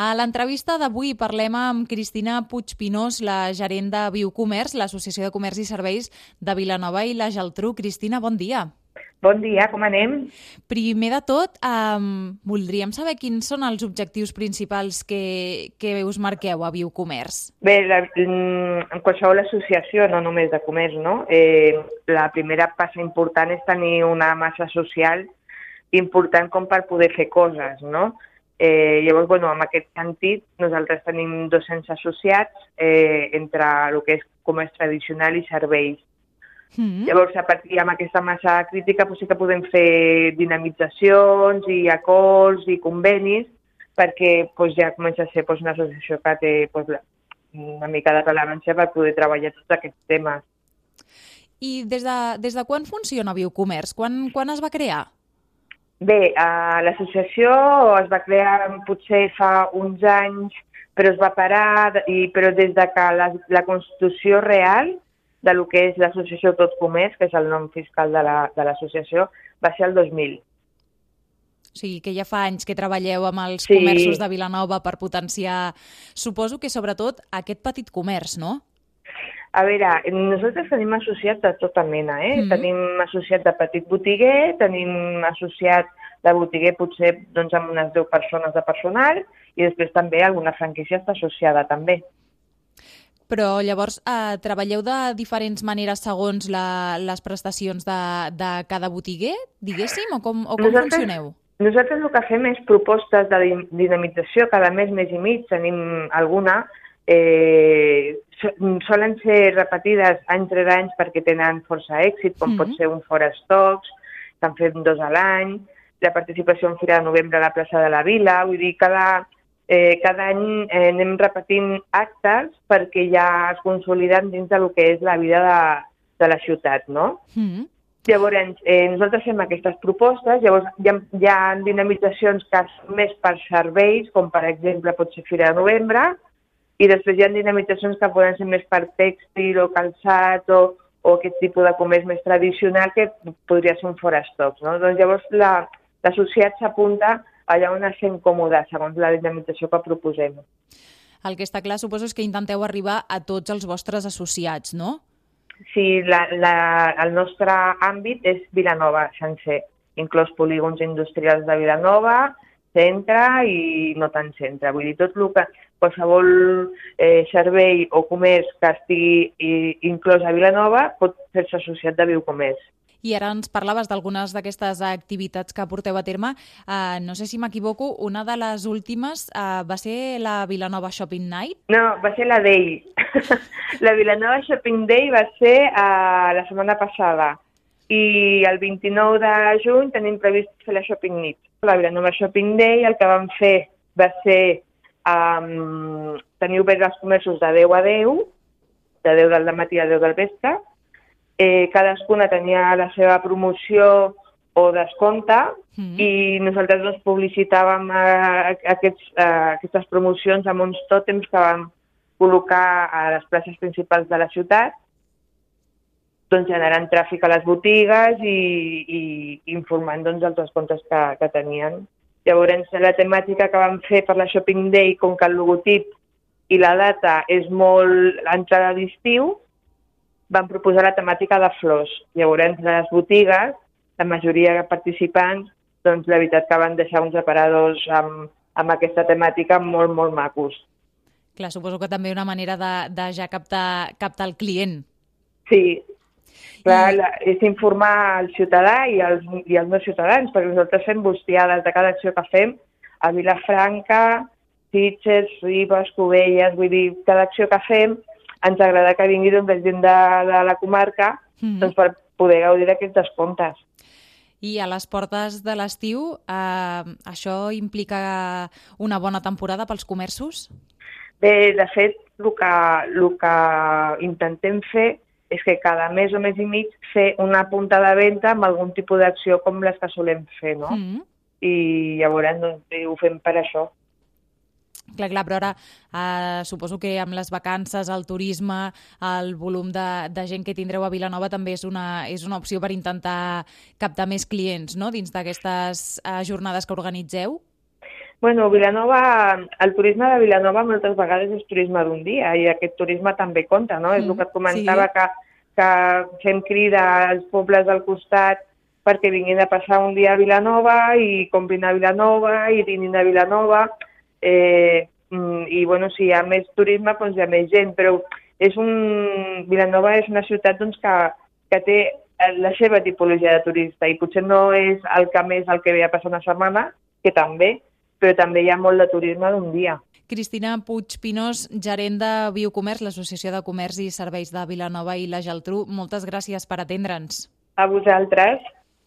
A l'entrevista d'avui parlem amb Cristina Puigpinós, la gerent de Biocomerç, l'Associació de Comerç i Serveis de Vilanova i la Geltrú. Cristina, bon dia. Bon dia, com anem? Primer de tot, um, voldríem saber quins són els objectius principals que, que us marqueu a Biocomerç. Bé, la, mm, en qualsevol associació, no només de comerç, no? Eh, la primera passa important és tenir una massa social important com per poder fer coses, no? Eh, llavors, bueno, en aquest sentit, nosaltres tenim 200 associats eh, entre el que és comerç tradicional i serveis. Mm -hmm. Llavors, a partir amb aquesta massa crítica, doncs sí que podem fer dinamitzacions i acords i convenis perquè doncs, ja comença a ser doncs, una associació que té doncs, la, una mica de rellevància per poder treballar tots aquests temes. I des de, des de quan funciona Biocomerç? Quan, quan es va crear? Bé, uh, l'associació es va crear potser fa uns anys, però es va parar, i, però des de que la, la Constitució real de lo que és l'associació Tot Comerç, que és el nom fiscal de l'associació, la, va ser el 2000. O sigui, que ja fa anys que treballeu amb els sí. comerços de Vilanova per potenciar, suposo que sobretot aquest petit comerç, no? A veure, nosaltres tenim associats de tota mena, eh? Mm -hmm. Tenim associat de petit botiguer, tenim associat de botiguer potser doncs, amb unes 10 persones de personal i després també alguna franquícia està associada també. Però llavors eh, treballeu de diferents maneres segons la, les prestacions de, de cada botiguer, diguéssim, o com, o com nosaltres, funcioneu? Nosaltres el que fem és propostes de dinamització cada mes, mes i mig, tenim alguna, eh, solen ser repetides any rere any perquè tenen força èxit, com mm -hmm. pot ser un Fora Stocks, estan fent dos a l'any, la participació en Fira de Novembre a la plaça de la Vila, vull dir, cada, eh, cada any eh, anem repetint actes perquè ja es consoliden dins de lo que és la vida de, de la ciutat, no? Mm -hmm. Llavors, eh, nosaltres fem aquestes propostes, llavors hi ha, hi ha dinamitzacions que són més per serveis, com per exemple pot ser Fira de Novembre, i després hi ha dinamitzacions que poden ser més per tèxtil o calçat o, o aquest tipus de comerç més tradicional que podria ser un forestocs. No? Doncs llavors l'associat la, s'apunta allà on es sent còmode, segons la dinamització que proposem. El que està clar, suposo, és que intenteu arribar a tots els vostres associats, no? Sí, la, la, el nostre àmbit és Vilanova, sencer, inclòs polígons industrials de Vilanova, centre i no tant centre. Vull dir, tot el que qualsevol eh, servei o comerç que estigui inclòs a Vilanova pot fer-se associat de Biocomerç. I ara ens parlaves d'algunes d'aquestes activitats que porteu a terme. Uh, no sé si m'equivoco, una de les últimes uh, va ser la Vilanova Shopping Night? No, va ser la Day. la Vilanova Shopping Day va ser uh, la setmana passada i el 29 de juny tenim previst fer la Shopping Night. La Vilanova Shopping Day el que vam fer va ser um, tenir oberts els comerços de 10 a 10, de 10 del matí a 10 del vespre, eh, cadascuna tenia la seva promoció o descompte mm -hmm. i nosaltres doncs, publicitàvem eh, aquests, eh, aquestes promocions amb uns tòtems que vam col·locar a les places principals de la ciutat doncs, generant tràfic a les botigues i, i informant doncs, dels descomptes que, que tenien. Llavors, la temàtica que vam fer per la Shopping Day, com que el logotip i la data és molt l'entrada d'estiu, van proposar la temàtica de flors. Llavors, entre les botigues, la majoria de participants, doncs la veritat que van deixar uns aparadors amb, amb aquesta temàtica molt, molt macos. Clar, suposo que també una manera de, de ja captar, captar el client. Sí, clar, la, és informar al ciutadà i als, i als no ciutadans, perquè nosaltres fem bustiades de cada acció que fem a Vilafranca, Sitges, Ribes, Covelles, vull dir, cada acció que fem ens agrada que vingui doncs, gent de, de la comarca mm doncs, per poder gaudir d'aquests descomptes. I a les portes de l'estiu, eh, això implica una bona temporada pels comerços? Bé, de fet, el que, el que intentem fer és que cada mes o mes i mig fer una punta de venda amb algun tipus d'acció com les que solem fer, no? Mm -hmm. I llavors doncs, ho fem per això. Clar, clar, però ara eh, suposo que amb les vacances, el turisme, el volum de, de gent que tindreu a Vilanova també és una, és una opció per intentar captar més clients no? dins d'aquestes eh, jornades que organitzeu? Bueno, Vilanova, el turisme de Vilanova moltes vegades és turisme d'un dia i aquest turisme també compta, no? Mm, és el que et comentava sí. que, que fem crida als pobles del costat perquè vinguin a passar un dia a Vilanova i comprin a Vilanova i dinin a Vilanova eh, mm, i bueno, si hi ha més turisme doncs hi ha més gent, però és un... Vilanova és una ciutat doncs, que, que té la seva tipologia de turista i potser no és el que més el que ve a passar una setmana, que també, però també hi ha molt de turisme d'un dia. Cristina Puig Pinós, gerent de Biocomerç, l'Associació de Comerç i Serveis de Vilanova i la Geltrú, moltes gràcies per atendre'ns. A vosaltres.